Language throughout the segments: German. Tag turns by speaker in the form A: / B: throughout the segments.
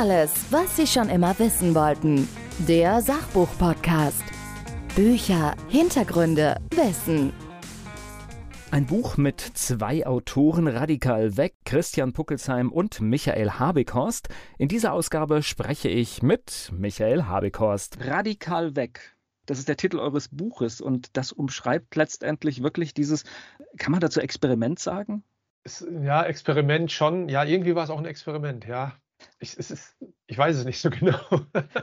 A: Alles, was Sie schon immer wissen wollten. Der Sachbuch-Podcast. Bücher, Hintergründe, Wissen.
B: Ein Buch mit zwei Autoren radikal weg, Christian Puckelsheim und Michael Habekhorst. In dieser Ausgabe spreche ich mit Michael Habekhorst.
C: Radikal weg. Das ist der Titel eures Buches und das umschreibt letztendlich wirklich dieses, kann man dazu Experiment sagen?
D: ja, Experiment schon. Ja, irgendwie war es auch ein Experiment, ja. Ich, ist, ich weiß es nicht so genau.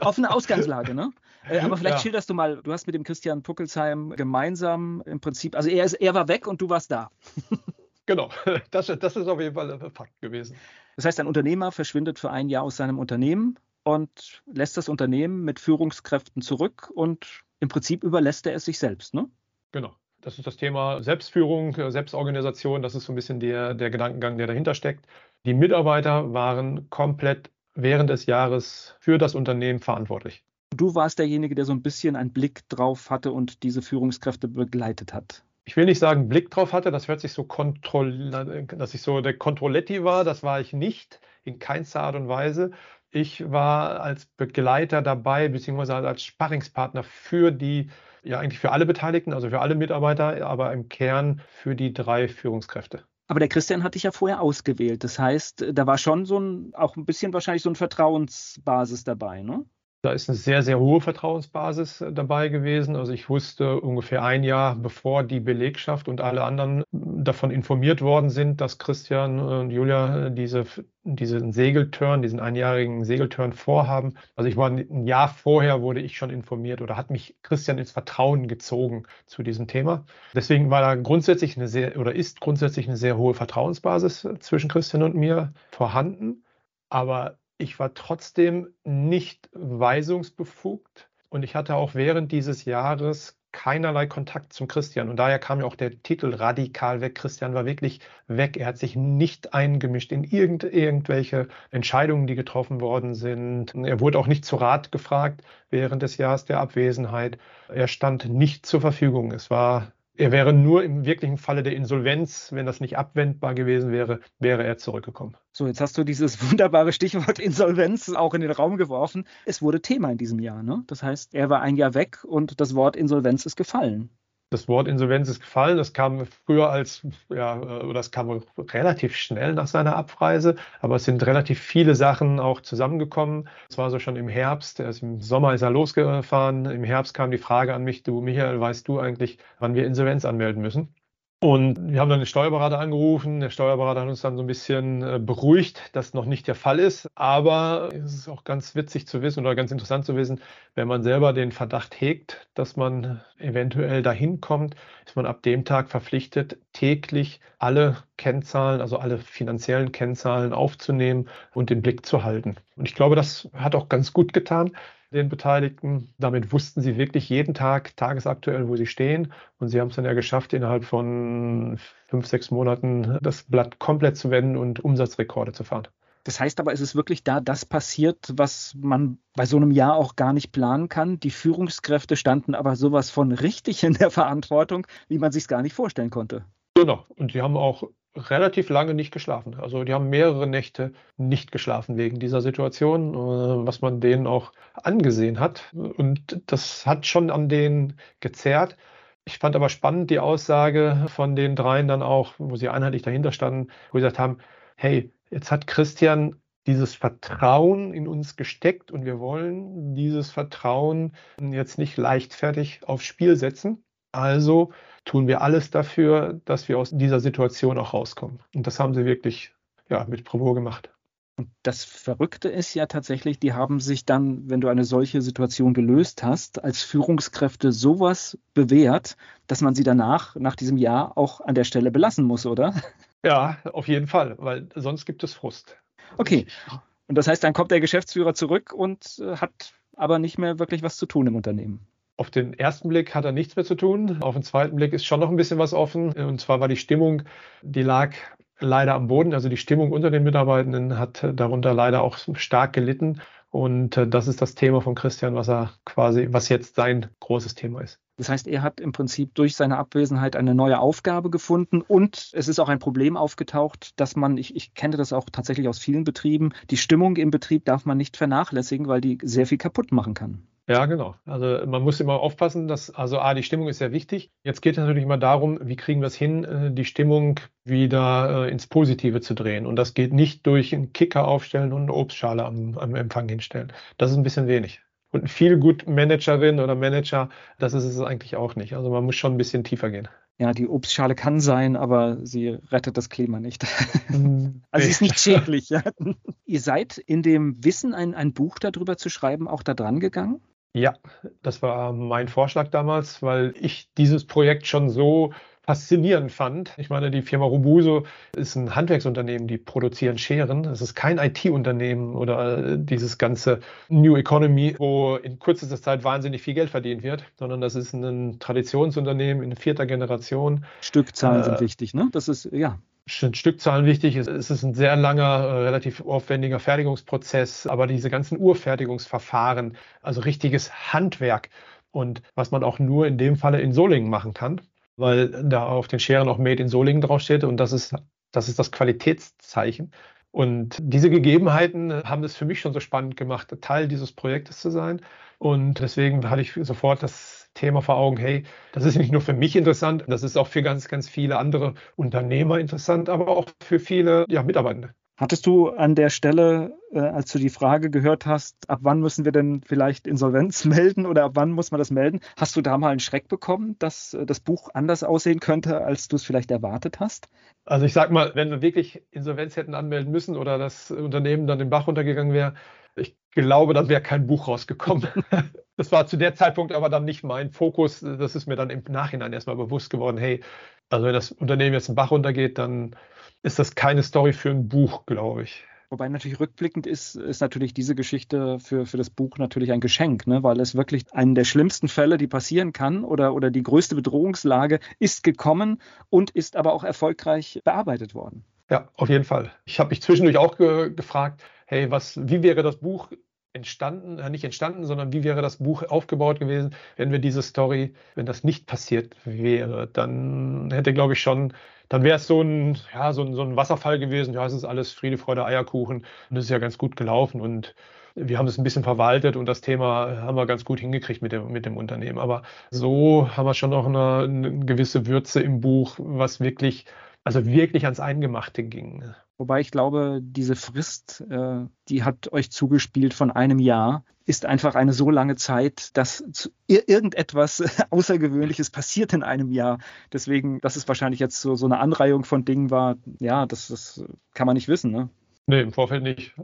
C: Offene Ausgangslage, ne? Äh, aber vielleicht ja. schilderst du mal, du hast mit dem Christian Puckelsheim gemeinsam im Prinzip, also er, ist, er war weg und du warst da.
D: Genau, das, das ist auf jeden Fall ein Fakt gewesen.
C: Das heißt, ein Unternehmer verschwindet für ein Jahr aus seinem Unternehmen und lässt das Unternehmen mit Führungskräften zurück und im Prinzip überlässt er es sich selbst, ne?
D: Genau. Das ist das Thema Selbstführung, Selbstorganisation. Das ist so ein bisschen der, der Gedankengang, der dahinter steckt. Die Mitarbeiter waren komplett während des Jahres für das Unternehmen verantwortlich.
C: Du warst derjenige, der so ein bisschen einen Blick drauf hatte und diese Führungskräfte begleitet hat.
D: Ich will nicht sagen, Blick drauf hatte, das hört sich so kontroll, dass ich so der Controletti war, das war ich nicht, in keinster Art und Weise. Ich war als Begleiter dabei, beziehungsweise als Sparringspartner für die, ja eigentlich für alle Beteiligten, also für alle Mitarbeiter, aber im Kern für die drei Führungskräfte.
C: Aber der Christian hatte dich ja vorher ausgewählt. Das heißt, da war schon so ein, auch ein bisschen wahrscheinlich so eine Vertrauensbasis dabei, ne?
D: Da ist eine sehr, sehr hohe Vertrauensbasis äh, dabei gewesen. Also ich wusste ungefähr ein Jahr, bevor die Belegschaft und alle anderen davon informiert worden sind, dass Christian und Julia äh, diese, diesen Segelturn, diesen einjährigen Segelturn vorhaben. Also ich war ein Jahr vorher wurde ich schon informiert oder hat mich Christian ins Vertrauen gezogen zu diesem Thema. Deswegen war da grundsätzlich eine sehr oder ist grundsätzlich eine sehr hohe Vertrauensbasis äh, zwischen Christian und mir vorhanden. Aber ich war trotzdem nicht weisungsbefugt und ich hatte auch während dieses Jahres keinerlei Kontakt zum Christian. Und daher kam ja auch der Titel radikal weg. Christian war wirklich weg. Er hat sich nicht eingemischt in irgend, irgendwelche Entscheidungen, die getroffen worden sind. Er wurde auch nicht zu Rat gefragt während des Jahres der Abwesenheit. Er stand nicht zur Verfügung. Es war er wäre nur im wirklichen Falle der Insolvenz, wenn das nicht abwendbar gewesen wäre, wäre er zurückgekommen.
C: So, jetzt hast du dieses wunderbare Stichwort Insolvenz auch in den Raum geworfen. Es wurde Thema in diesem Jahr. Ne? Das heißt, er war ein Jahr weg und das Wort Insolvenz ist gefallen
D: das Wort Insolvenz ist gefallen. Das kam früher als, ja, oder das kam relativ schnell nach seiner Abreise, aber es sind relativ viele Sachen auch zusammengekommen. Es war so schon im Herbst, erst im Sommer ist er losgefahren. Im Herbst kam die Frage an mich, du Michael, weißt du eigentlich, wann wir Insolvenz anmelden müssen? Und wir haben dann den Steuerberater angerufen. Der Steuerberater hat uns dann so ein bisschen äh, beruhigt, dass noch nicht der Fall ist. Aber es ist auch ganz witzig zu wissen oder ganz interessant zu wissen, wenn man selber den Verdacht hegt, dass man eventuell dahin kommt, ist man ab dem Tag verpflichtet, täglich alle Kennzahlen, also alle finanziellen Kennzahlen aufzunehmen und den Blick zu halten. Und ich glaube, das hat auch ganz gut getan den Beteiligten. Damit wussten sie wirklich jeden Tag tagesaktuell, wo sie stehen. Und sie haben es dann ja geschafft, innerhalb von fünf, sechs Monaten das Blatt komplett zu wenden und Umsatzrekorde zu fahren.
C: Das heißt aber, es ist wirklich da das passiert, was man bei so einem Jahr auch gar nicht planen kann. Die Führungskräfte standen aber sowas von richtig in der Verantwortung, wie man sich es gar nicht vorstellen konnte.
D: Genau. Und sie haben auch relativ lange nicht geschlafen. Also die haben mehrere Nächte nicht geschlafen wegen dieser Situation, äh, was man denen auch angesehen hat. Und das hat schon an denen gezerrt. Ich fand aber spannend die Aussage von den dreien dann auch, wo sie einheitlich dahinter standen, wo sie gesagt haben, hey, jetzt hat Christian dieses Vertrauen in uns gesteckt und wir wollen dieses Vertrauen jetzt nicht leichtfertig aufs Spiel setzen. Also tun wir alles dafür, dass wir aus dieser Situation auch rauskommen. Und das haben sie wirklich ja, mit Bravour gemacht.
C: Und das Verrückte ist ja tatsächlich, die haben sich dann, wenn du eine solche Situation gelöst hast, als Führungskräfte sowas bewährt, dass man sie danach, nach diesem Jahr, auch an der Stelle belassen muss, oder?
D: Ja, auf jeden Fall, weil sonst gibt es Frust.
C: Okay. Und das heißt, dann kommt der Geschäftsführer zurück und äh, hat aber nicht mehr wirklich was zu tun im Unternehmen.
D: Auf den ersten Blick hat er nichts mehr zu tun. Auf den zweiten Blick ist schon noch ein bisschen was offen. Und zwar war die Stimmung, die lag leider am Boden. Also die Stimmung unter den Mitarbeitenden hat darunter leider auch stark gelitten. Und äh, das ist das Thema von Christian, was er quasi, was jetzt sein großes Thema ist.
C: Das heißt, er hat im Prinzip durch seine Abwesenheit eine neue Aufgabe gefunden und es ist auch ein Problem aufgetaucht, dass man, ich, ich kenne das auch tatsächlich aus vielen Betrieben, die Stimmung im Betrieb darf man nicht vernachlässigen, weil die sehr viel kaputt machen kann.
D: Ja, genau. Also man muss immer aufpassen, dass, also A, die Stimmung ist sehr wichtig. Jetzt geht es natürlich immer darum, wie kriegen wir es hin, äh, die Stimmung wieder äh, ins Positive zu drehen. Und das geht nicht durch einen Kicker aufstellen und eine Obstschale am, am Empfang hinstellen. Das ist ein bisschen wenig. Und ein viel gut Managerin oder Manager, das ist es eigentlich auch nicht. Also man muss schon ein bisschen tiefer gehen.
C: Ja, die Obstschale kann sein, aber sie rettet das Klima nicht. Also sie ist nicht schädlich. Ja. Ihr seid in dem Wissen, ein, ein Buch darüber zu schreiben, auch da dran gegangen?
D: Ja, das war mein Vorschlag damals, weil ich dieses Projekt schon so faszinierend fand. Ich meine, die Firma Robuso ist ein Handwerksunternehmen, die produzieren Scheren. Es ist kein IT-Unternehmen oder dieses ganze New Economy, wo in kürzester Zeit wahnsinnig viel Geld verdient wird, sondern das ist ein Traditionsunternehmen in vierter Generation.
C: Stückzahlen äh, sind wichtig, ne? Das ist, ja
D: sind Stückzahlen wichtig. Es ist ein sehr langer, äh, relativ aufwendiger Fertigungsprozess, aber diese ganzen Urfertigungsverfahren, also richtiges Handwerk und was man auch nur in dem Falle in Solingen machen kann, weil da auf den Scheren auch Made in Solingen draufsteht und das ist das, ist das Qualitätszeichen. Und diese Gegebenheiten haben es für mich schon so spannend gemacht, Teil dieses Projektes zu sein. Und deswegen hatte ich sofort das Thema vor Augen, hey, das ist nicht nur für mich interessant, das ist auch für ganz, ganz viele andere Unternehmer interessant, aber auch für viele ja, Mitarbeitende.
C: Hattest du an der Stelle, äh, als du die Frage gehört hast, ab wann müssen wir denn vielleicht Insolvenz melden oder ab wann muss man das melden, hast du da mal einen Schreck bekommen, dass äh, das Buch anders aussehen könnte, als du es vielleicht erwartet hast?
D: Also ich sag mal, wenn wir wirklich Insolvenz hätten anmelden müssen oder das Unternehmen dann den Bach runtergegangen wäre, ich glaube, dann wäre kein Buch rausgekommen. Das war zu der Zeitpunkt aber dann nicht mein Fokus. Das ist mir dann im Nachhinein erstmal bewusst geworden, hey, also wenn das Unternehmen jetzt einen Bach runtergeht, dann ist das keine Story für ein Buch, glaube ich.
C: Wobei natürlich rückblickend ist, ist natürlich diese Geschichte für, für das Buch natürlich ein Geschenk, ne? weil es wirklich einen der schlimmsten Fälle, die passieren kann oder, oder die größte Bedrohungslage ist gekommen und ist aber auch erfolgreich bearbeitet worden.
D: Ja, auf jeden Fall. Ich habe mich zwischendurch auch ge gefragt, hey, was, wie wäre das Buch entstanden, äh, nicht entstanden, sondern wie wäre das Buch aufgebaut gewesen, wenn wir diese Story, wenn das nicht passiert wäre, dann hätte, glaube ich, schon, dann wäre es so ein, ja, so ein, so ein Wasserfall gewesen, ja, es ist alles Friede, Freude, Eierkuchen und es ist ja ganz gut gelaufen und wir haben es ein bisschen verwaltet und das Thema haben wir ganz gut hingekriegt mit dem, mit dem Unternehmen. Aber so haben wir schon noch eine, eine gewisse Würze im Buch, was wirklich, also wirklich ans Eingemachte ging.
C: Wobei ich glaube, diese Frist, äh, die hat euch zugespielt von einem Jahr, ist einfach eine so lange Zeit, dass irgendetwas Außergewöhnliches passiert in einem Jahr. Deswegen, dass es wahrscheinlich jetzt so, so eine Anreihung von Dingen war, ja, das, das kann man nicht wissen. Ne?
D: Nee, im Vorfeld nicht.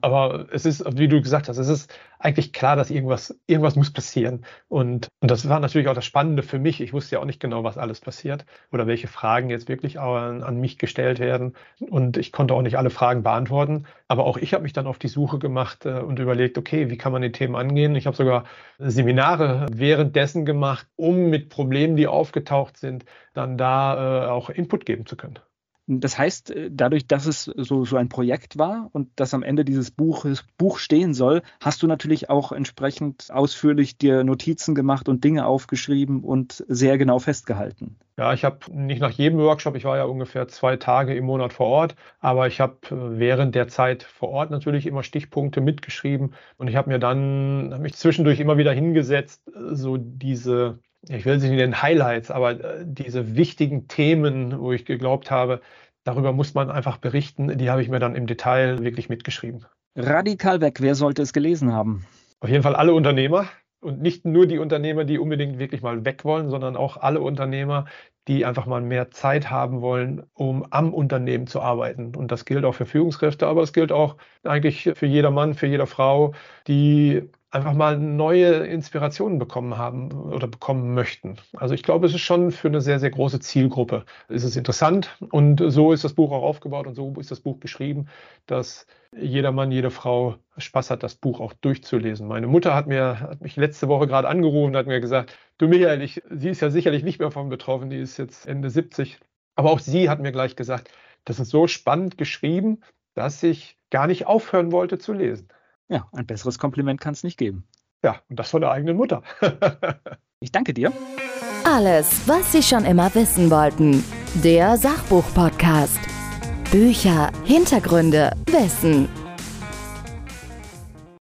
D: Aber es ist, wie du gesagt hast, es ist eigentlich klar, dass irgendwas, irgendwas muss passieren. Und, und das war natürlich auch das Spannende für mich. Ich wusste ja auch nicht genau, was alles passiert oder welche Fragen jetzt wirklich an, an mich gestellt werden. Und ich konnte auch nicht alle Fragen beantworten. Aber auch ich habe mich dann auf die Suche gemacht äh, und überlegt, okay, wie kann man die Themen angehen? Ich habe sogar Seminare währenddessen gemacht, um mit Problemen, die aufgetaucht sind, dann da äh, auch Input geben zu können.
C: Das heißt, äh, dadurch, dass es so, so ein Projekt war und dass am Ende dieses Buch, Buch stehen soll, hast du natürlich auch entsprechend ausführlich dir Notizen gemacht und Dinge aufgeschrieben und sehr genau festgehalten.
D: Ja, ich habe nicht nach jedem Workshop, ich war ja ungefähr zwei Tage im Monat vor Ort, aber ich habe äh, während der Zeit vor Ort natürlich immer Stichpunkte mitgeschrieben und ich habe mir dann, habe mich zwischendurch immer wieder hingesetzt, äh, so diese ich will sie nicht nennen Highlights, aber äh, diese wichtigen Themen, wo ich geglaubt habe, darüber muss man einfach berichten, die habe ich mir dann im Detail wirklich mitgeschrieben.
C: Radikal weg, wer sollte es gelesen haben?
D: Auf jeden Fall alle Unternehmer und nicht nur die Unternehmer, die unbedingt wirklich mal weg wollen, sondern auch alle Unternehmer, die einfach mal mehr Zeit haben wollen, um am Unternehmen zu arbeiten. Und das gilt auch für Führungskräfte, aber es gilt auch eigentlich für jeder Mann, für jede Frau, die einfach mal neue Inspirationen bekommen haben oder bekommen möchten. Also ich glaube, es ist schon für eine sehr, sehr große Zielgruppe. Es ist interessant und so ist das Buch auch aufgebaut und so ist das Buch geschrieben, dass jeder Mann, jede Frau Spaß hat, das Buch auch durchzulesen. Meine Mutter hat mir, hat mich letzte Woche gerade angerufen und hat mir gesagt, du Michael, ich, sie ist ja sicherlich nicht mehr davon betroffen, die ist jetzt Ende 70. Aber auch sie hat mir gleich gesagt, das ist so spannend geschrieben, dass ich gar nicht aufhören wollte zu lesen.
C: Ja, ein besseres Kompliment kann es nicht geben.
D: Ja, und das von der eigenen Mutter.
C: Ich danke dir.
A: Alles, was Sie schon immer wissen wollten. Der Sachbuch-Podcast. Bücher, Hintergründe, Wissen.